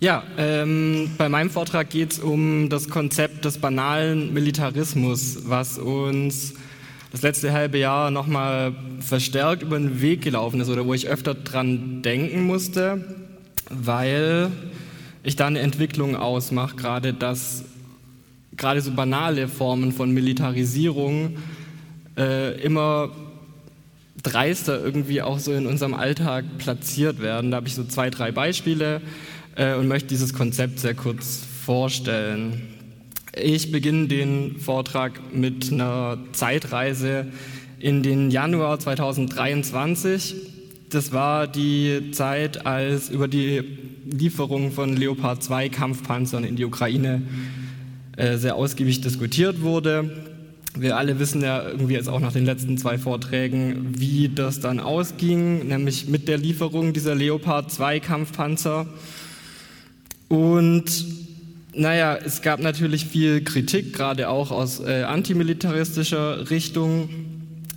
Ja, ähm, bei meinem Vortrag geht es um das Konzept des banalen Militarismus, was uns das letzte halbe Jahr nochmal verstärkt über den Weg gelaufen ist oder wo ich öfter dran denken musste, weil ich da eine Entwicklung ausmache, gerade dass gerade so banale Formen von Militarisierung äh, immer dreister irgendwie auch so in unserem Alltag platziert werden. Da habe ich so zwei, drei Beispiele äh, und möchte dieses Konzept sehr kurz vorstellen. Ich beginne den Vortrag mit einer Zeitreise in den Januar 2023. Das war die Zeit, als über die Lieferung von Leopard 2 Kampfpanzern in die Ukraine äh, sehr ausgiebig diskutiert wurde. Wir alle wissen ja irgendwie jetzt auch nach den letzten zwei Vorträgen, wie das dann ausging, nämlich mit der Lieferung dieser Leopard 2 Kampfpanzer. Und naja, es gab natürlich viel Kritik, gerade auch aus äh, antimilitaristischer Richtung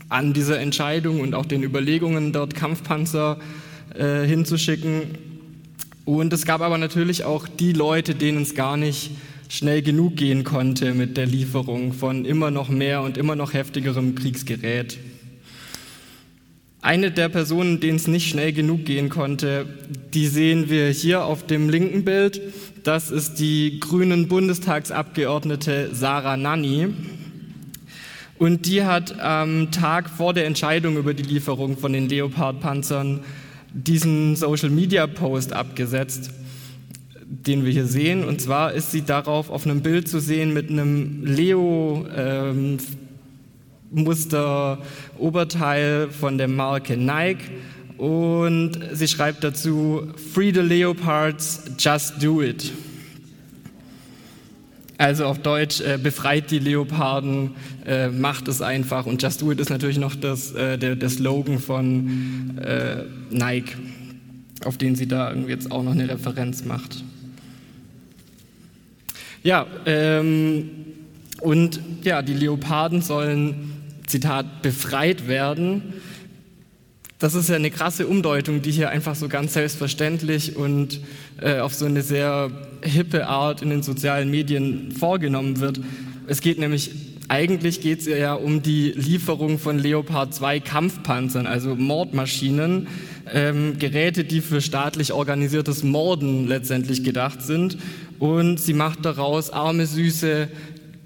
an dieser Entscheidung und auch den Überlegungen, dort Kampfpanzer äh, hinzuschicken. Und es gab aber natürlich auch die Leute, denen es gar nicht schnell genug gehen konnte mit der Lieferung von immer noch mehr und immer noch heftigerem Kriegsgerät. Eine der Personen, denen es nicht schnell genug gehen konnte, die sehen wir hier auf dem linken Bild. Das ist die grünen Bundestagsabgeordnete Sarah Nanni. Und die hat am Tag vor der Entscheidung über die Lieferung von den Leopard-Panzern diesen Social-Media-Post abgesetzt, den wir hier sehen. Und zwar ist sie darauf auf einem Bild zu sehen mit einem Leo ähm, Muster Oberteil von der Marke Nike und sie schreibt dazu Free the Leopards, just do it. Also auf Deutsch, äh, befreit die Leoparden, äh, macht es einfach. Und Just Do It ist natürlich noch das, äh, der, der, Slogan von äh, Nike, auf den sie da irgendwie jetzt auch noch eine Referenz macht. Ja, ähm, und ja, die Leoparden sollen Zitat, befreit werden. Das ist ja eine krasse Umdeutung, die hier einfach so ganz selbstverständlich und äh, auf so eine sehr hippe Art in den sozialen Medien vorgenommen wird. Es geht nämlich, eigentlich geht es ja um die Lieferung von Leopard 2 Kampfpanzern, also Mordmaschinen, ähm, Geräte, die für staatlich organisiertes Morden letztendlich gedacht sind. Und sie macht daraus arme, süße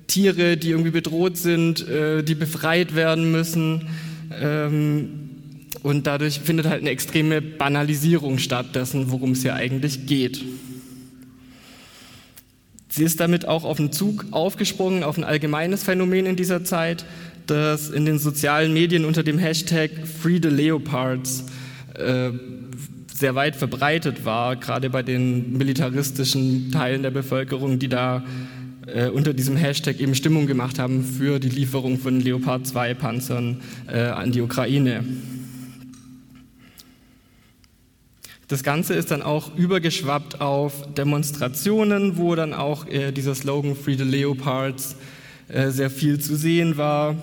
Tiere, die irgendwie bedroht sind, äh, die befreit werden müssen. Ähm, und dadurch findet halt eine extreme Banalisierung statt dessen, worum es hier eigentlich geht. Sie ist damit auch auf den Zug aufgesprungen, auf ein allgemeines Phänomen in dieser Zeit, das in den sozialen Medien unter dem Hashtag Free the Leopards äh, sehr weit verbreitet war, gerade bei den militaristischen Teilen der Bevölkerung, die da äh, unter diesem Hashtag eben Stimmung gemacht haben für die Lieferung von Leopard 2 Panzern äh, an die Ukraine. Das Ganze ist dann auch übergeschwappt auf Demonstrationen, wo dann auch äh, dieser Slogan Free the Leopards äh, sehr viel zu sehen war.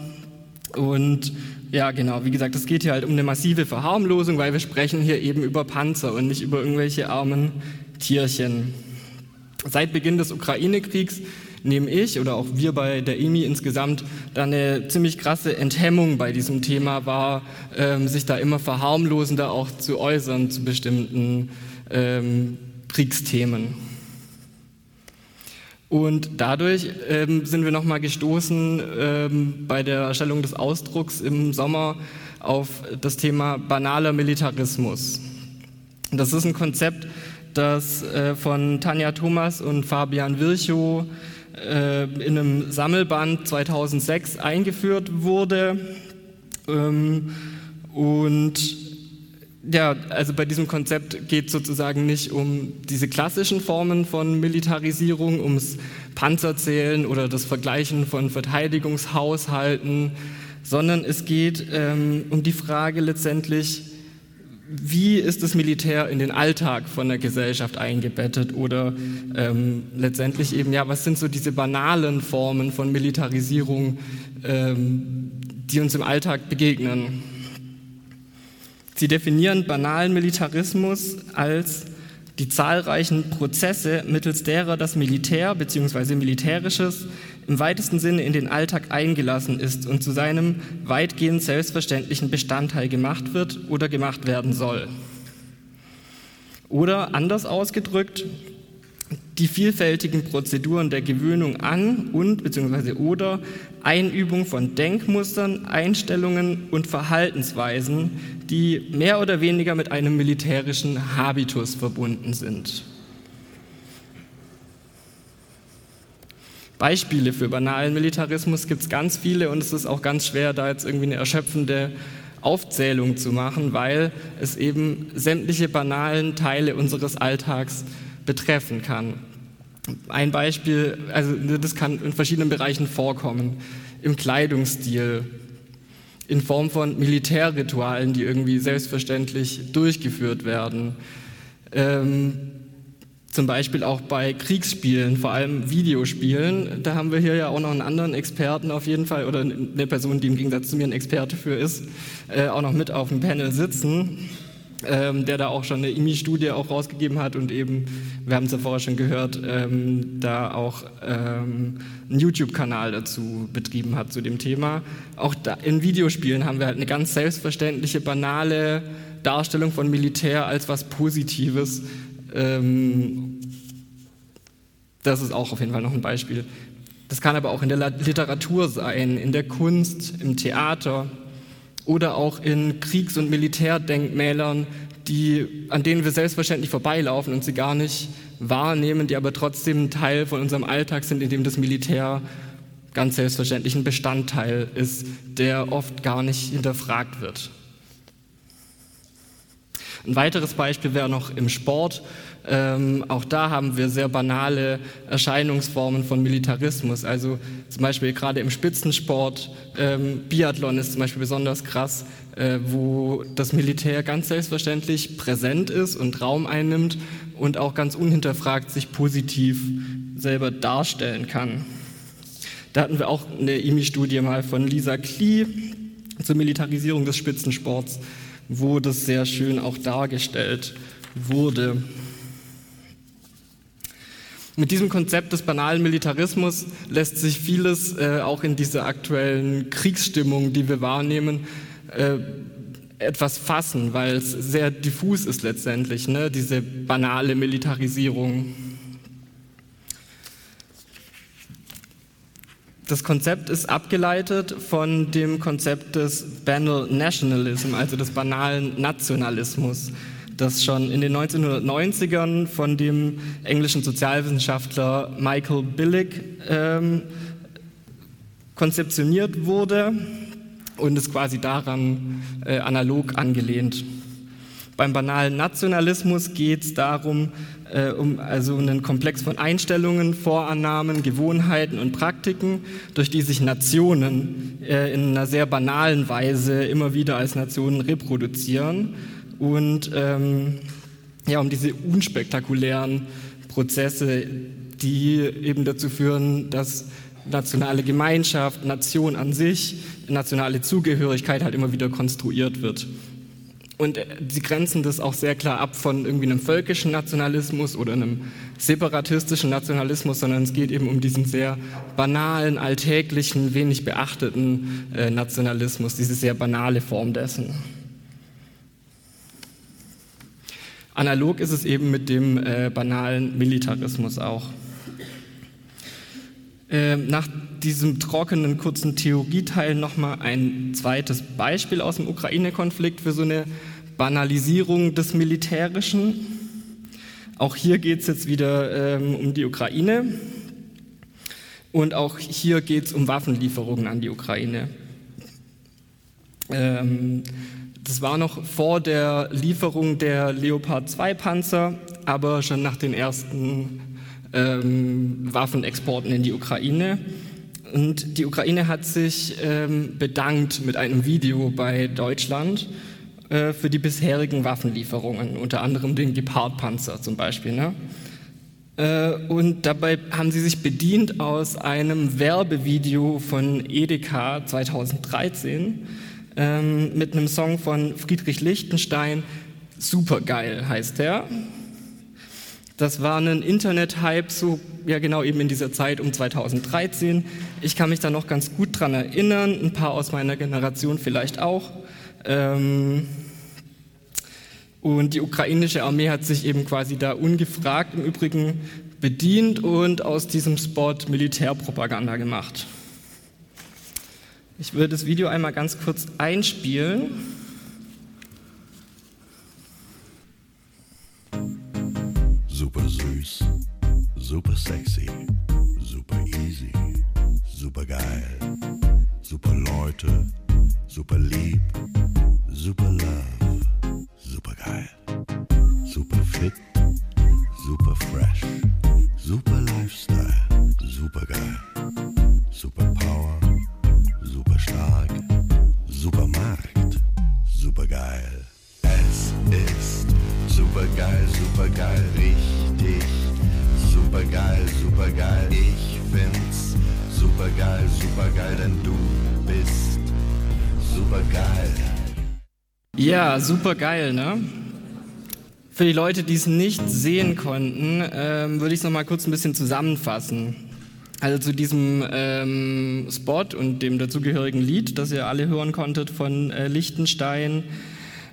Und ja, genau, wie gesagt, es geht hier halt um eine massive Verharmlosung, weil wir sprechen hier eben über Panzer und nicht über irgendwelche armen Tierchen. Seit Beginn des Ukraine-Kriegs nehme ich oder auch wir bei der EMI insgesamt da eine ziemlich krasse Enthemmung bei diesem Thema war, ähm, sich da immer verharmlosender auch zu äußern zu bestimmten ähm, Kriegsthemen. Und dadurch ähm, sind wir nochmal gestoßen ähm, bei der Erstellung des Ausdrucks im Sommer auf das Thema banaler Militarismus. Das ist ein Konzept, das äh, von Tanja Thomas und Fabian Virchow äh, in einem Sammelband 2006 eingeführt wurde. Ähm, und ja, also bei diesem Konzept geht es sozusagen nicht um diese klassischen Formen von Militarisierung, ums Panzerzählen oder das Vergleichen von Verteidigungshaushalten, sondern es geht ähm, um die Frage letztendlich, wie ist das Militär in den Alltag von der Gesellschaft eingebettet oder ähm, letztendlich eben, ja, was sind so diese banalen Formen von Militarisierung, ähm, die uns im Alltag begegnen. Sie definieren banalen Militarismus als die zahlreichen Prozesse, mittels derer das Militär bzw. Militärisches im weitesten Sinne in den Alltag eingelassen ist und zu seinem weitgehend selbstverständlichen Bestandteil gemacht wird oder gemacht werden soll. Oder anders ausgedrückt, die vielfältigen Prozeduren der Gewöhnung an und bzw. oder Einübung von Denkmustern, Einstellungen und Verhaltensweisen, die mehr oder weniger mit einem militärischen Habitus verbunden sind. Beispiele für banalen Militarismus gibt es ganz viele und es ist auch ganz schwer, da jetzt irgendwie eine erschöpfende Aufzählung zu machen, weil es eben sämtliche banalen Teile unseres Alltags betreffen kann. Ein Beispiel, also das kann in verschiedenen Bereichen vorkommen, im Kleidungsstil, in Form von Militärritualen, die irgendwie selbstverständlich durchgeführt werden. Ähm, zum Beispiel auch bei Kriegsspielen, vor allem Videospielen. Da haben wir hier ja auch noch einen anderen Experten auf jeden Fall oder eine Person, die im Gegensatz zu mir ein Experte für ist, äh, auch noch mit auf dem Panel sitzen ähm, der da auch schon eine IMI-Studie auch rausgegeben hat und eben, wir haben es ja vorher schon gehört, ähm, da auch ähm, einen YouTube-Kanal dazu betrieben hat zu dem Thema. Auch da, in Videospielen haben wir halt eine ganz selbstverständliche, banale Darstellung von Militär als was Positives. Ähm, das ist auch auf jeden Fall noch ein Beispiel. Das kann aber auch in der Literatur sein, in der Kunst, im Theater, oder auch in Kriegs- und Militärdenkmälern, die, an denen wir selbstverständlich vorbeilaufen und sie gar nicht wahrnehmen, die aber trotzdem ein Teil von unserem Alltag sind, in dem das Militär ganz selbstverständlich ein Bestandteil ist, der oft gar nicht hinterfragt wird. Ein weiteres Beispiel wäre noch im Sport. Ähm, auch da haben wir sehr banale Erscheinungsformen von Militarismus. Also zum Beispiel gerade im Spitzensport, ähm, Biathlon ist zum Beispiel besonders krass, äh, wo das Militär ganz selbstverständlich präsent ist und Raum einnimmt und auch ganz unhinterfragt sich positiv selber darstellen kann. Da hatten wir auch eine IMI-Studie mal von Lisa Klee zur Militarisierung des Spitzensports, wo das sehr schön auch dargestellt wurde. Mit diesem Konzept des banalen Militarismus lässt sich vieles äh, auch in dieser aktuellen Kriegsstimmung, die wir wahrnehmen, äh, etwas fassen, weil es sehr diffus ist letztendlich, ne? diese banale Militarisierung. Das Konzept ist abgeleitet von dem Konzept des Banal Nationalism, also des banalen Nationalismus das schon in den 1990ern von dem englischen Sozialwissenschaftler Michael Billig ähm, konzeptioniert wurde und ist quasi daran äh, analog angelehnt. Beim banalen Nationalismus geht es darum, äh, um also einen Komplex von Einstellungen, Vorannahmen, Gewohnheiten und Praktiken, durch die sich Nationen äh, in einer sehr banalen Weise immer wieder als Nationen reproduzieren und ähm, ja, um diese unspektakulären Prozesse, die eben dazu führen, dass nationale Gemeinschaft, Nation an sich, nationale Zugehörigkeit halt immer wieder konstruiert wird. Und äh, sie grenzen das auch sehr klar ab von irgendwie einem völkischen Nationalismus oder einem separatistischen Nationalismus, sondern es geht eben um diesen sehr banalen, alltäglichen, wenig beachteten äh, Nationalismus, diese sehr banale Form dessen. Analog ist es eben mit dem äh, banalen Militarismus auch. Äh, nach diesem trockenen, kurzen Theorieteil nochmal ein zweites Beispiel aus dem Ukraine-Konflikt für so eine Banalisierung des Militärischen. Auch hier geht es jetzt wieder ähm, um die Ukraine und auch hier geht es um Waffenlieferungen an die Ukraine. Ähm, das war noch vor der Lieferung der Leopard 2 Panzer, aber schon nach den ersten ähm, Waffenexporten in die Ukraine. Und die Ukraine hat sich ähm, bedankt mit einem Video bei Deutschland äh, für die bisherigen Waffenlieferungen, unter anderem den Gepard-Panzer zum Beispiel. Ne? Äh, und dabei haben sie sich bedient aus einem Werbevideo von Edeka 2013 ähm, mit einem Song von Friedrich Lichtenstein. Supergeil heißt der. Das war ein Internet-Hype, so ja genau eben in dieser Zeit um 2013. Ich kann mich da noch ganz gut dran erinnern, ein paar aus meiner Generation vielleicht auch. Ähm und die ukrainische Armee hat sich eben quasi da ungefragt im Übrigen bedient und aus diesem Spot Militärpropaganda gemacht. Ich würde das Video einmal ganz kurz einspielen. Super süß, super sexy, super easy, super geil, super Leute, super lieb, super love, geil, super fit, super fresh, super Lifestyle, super geil, super Power, super stark, super Markt, super geil. Es ist super geil, super geil, richtig super geil, super geil. Ich find's super geil, super geil, denn du bist super geil. Ja, super geil, ne? Für die Leute, die es nicht sehen konnten, ähm, würde ich es nochmal kurz ein bisschen zusammenfassen. Also zu diesem ähm, Spot und dem dazugehörigen Lied, das ihr alle hören konntet von äh, Lichtenstein,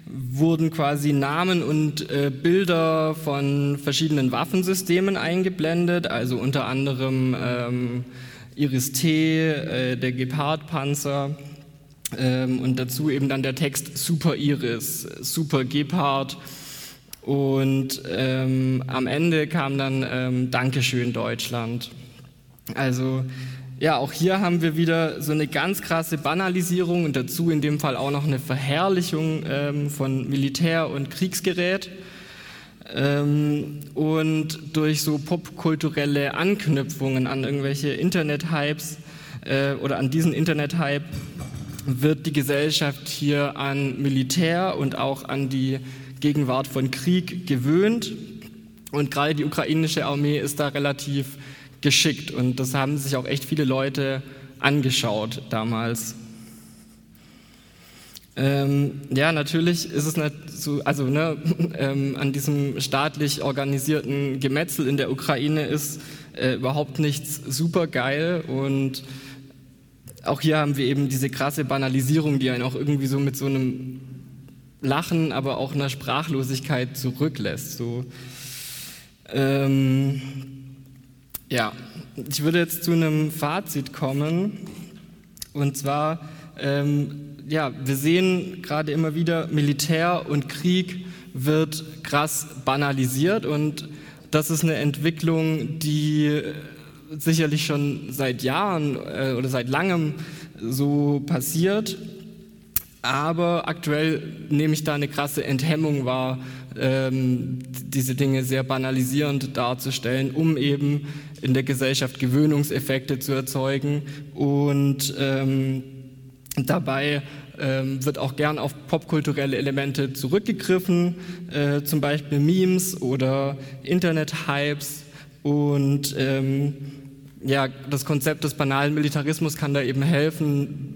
wurden quasi Namen und äh, Bilder von verschiedenen Waffensystemen eingeblendet, also unter anderem ähm, Iris-T, äh, der Gepard-Panzer und dazu eben dann der Text Super Iris, Super Gepard und ähm, am Ende kam dann ähm, Dankeschön Deutschland. Also ja, auch hier haben wir wieder so eine ganz krasse Banalisierung und dazu in dem Fall auch noch eine Verherrlichung ähm, von Militär- und Kriegsgerät. Ähm, und durch so popkulturelle Anknüpfungen an irgendwelche Internet-Hypes äh, oder an diesen Internet-Hype wird die Gesellschaft hier an Militär und auch an die Gegenwart von Krieg gewöhnt. Und gerade die ukrainische Armee ist da relativ geschickt und das haben sich auch echt viele Leute angeschaut damals. Ähm, ja, natürlich ist es nicht so, also ne, ähm, an diesem staatlich organisierten Gemetzel in der Ukraine ist äh, überhaupt nichts super geil und auch hier haben wir eben diese krasse Banalisierung, die einen auch irgendwie so mit so einem Lachen, aber auch einer Sprachlosigkeit zurücklässt. So, ähm, ja, ich würde jetzt zu einem Fazit kommen. Und zwar, ähm, ja, wir sehen gerade immer wieder, Militär und Krieg wird krass banalisiert und das ist eine Entwicklung, die sicherlich schon seit Jahren äh, oder seit langem so passiert. Aber aktuell nehme ich da eine krasse Enthemmung wahr, ähm, diese Dinge sehr banalisierend darzustellen, um eben in der Gesellschaft Gewöhnungseffekte zu erzeugen. Und ähm, dabei ähm, wird auch gern auf popkulturelle Elemente zurückgegriffen, äh, zum Beispiel Memes oder Internet-Hypes. Und ähm, ja, das Konzept des banalen Militarismus kann da eben helfen,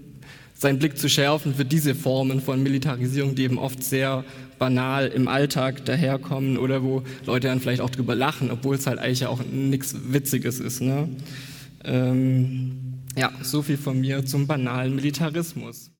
seinen Blick zu schärfen für diese Formen von Militarisierung, die eben oft sehr banal im Alltag daherkommen oder wo Leute dann vielleicht auch drüber lachen, obwohl es halt eigentlich auch nichts Witziges ist. Ne? Ähm, ja, so viel von mir zum banalen Militarismus.